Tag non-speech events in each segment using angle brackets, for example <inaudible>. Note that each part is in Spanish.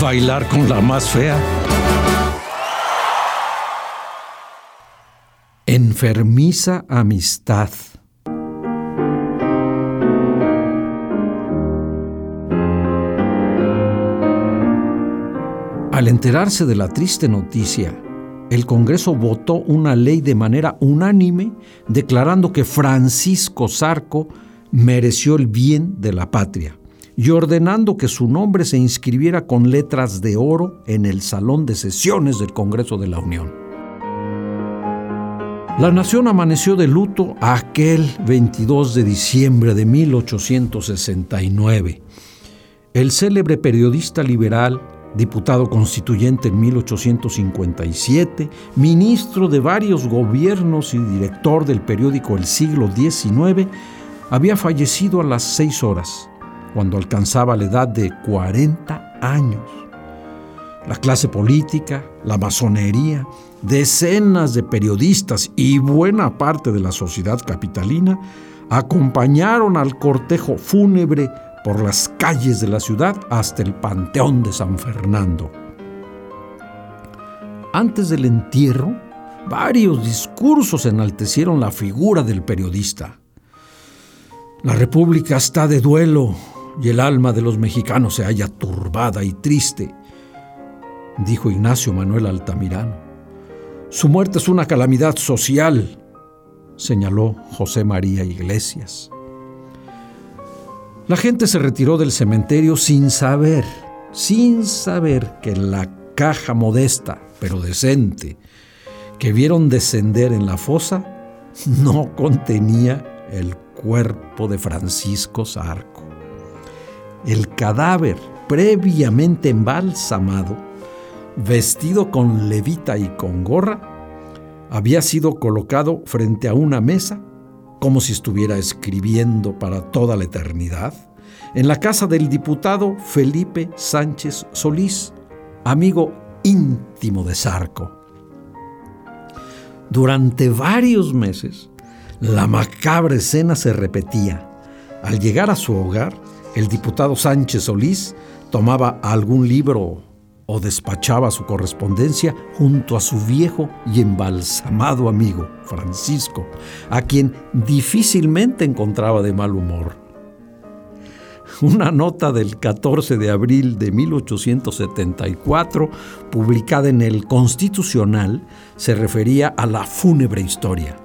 Bailar con la más fea. Enfermiza amistad. Al enterarse de la triste noticia, el Congreso votó una ley de manera unánime declarando que Francisco Zarco mereció el bien de la patria y ordenando que su nombre se inscribiera con letras de oro en el Salón de Sesiones del Congreso de la Unión. La nación amaneció de luto aquel 22 de diciembre de 1869. El célebre periodista liberal diputado constituyente en 1857, ministro de varios gobiernos y director del periódico El Siglo XIX, había fallecido a las seis horas, cuando alcanzaba la edad de 40 años. La clase política, la masonería, decenas de periodistas y buena parte de la sociedad capitalina acompañaron al cortejo fúnebre por las calles de la ciudad hasta el Panteón de San Fernando. Antes del entierro, varios discursos enaltecieron la figura del periodista. La República está de duelo y el alma de los mexicanos se halla turbada y triste, dijo Ignacio Manuel Altamirano. Su muerte es una calamidad social, señaló José María Iglesias. La gente se retiró del cementerio sin saber, sin saber que la caja modesta, pero decente, que vieron descender en la fosa, <laughs> no contenía el cuerpo de Francisco Zarco. El cadáver previamente embalsamado, vestido con levita y con gorra, había sido colocado frente a una mesa como si estuviera escribiendo para toda la eternidad, en la casa del diputado Felipe Sánchez Solís, amigo íntimo de Sarco. Durante varios meses, la macabra escena se repetía. Al llegar a su hogar, el diputado Sánchez Solís tomaba algún libro o despachaba su correspondencia junto a su viejo y embalsamado amigo, Francisco, a quien difícilmente encontraba de mal humor. Una nota del 14 de abril de 1874, publicada en el Constitucional, se refería a la fúnebre historia.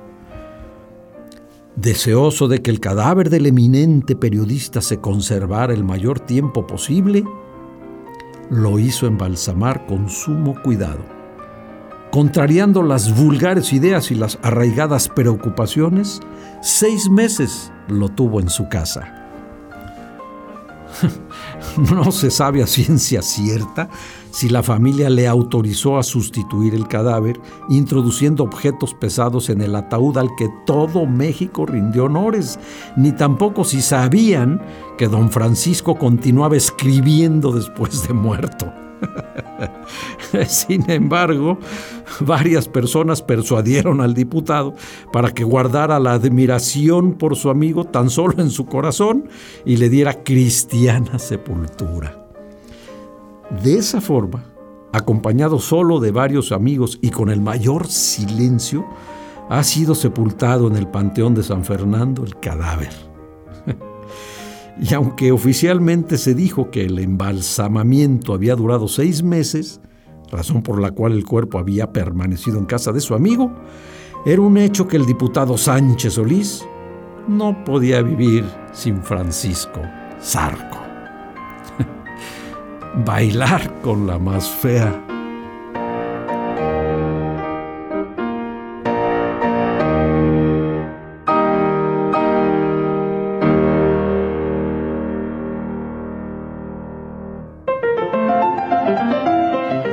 Deseoso de que el cadáver del eminente periodista se conservara el mayor tiempo posible, lo hizo embalsamar con sumo cuidado. Contrariando las vulgares ideas y las arraigadas preocupaciones, seis meses lo tuvo en su casa. <laughs> No se sabe a ciencia cierta si la familia le autorizó a sustituir el cadáver, introduciendo objetos pesados en el ataúd al que todo México rindió honores, ni tampoco si sabían que don Francisco continuaba escribiendo después de muerto. <laughs> Sin embargo, varias personas persuadieron al diputado para que guardara la admiración por su amigo tan solo en su corazón y le diera cristiana sepultura. De esa forma, acompañado solo de varios amigos y con el mayor silencio, ha sido sepultado en el Panteón de San Fernando el cadáver. Y aunque oficialmente se dijo que el embalsamamiento había durado seis meses, razón por la cual el cuerpo había permanecido en casa de su amigo, era un hecho que el diputado Sánchez Solís no podía vivir sin Francisco Zarco <laughs> bailar con la más fea.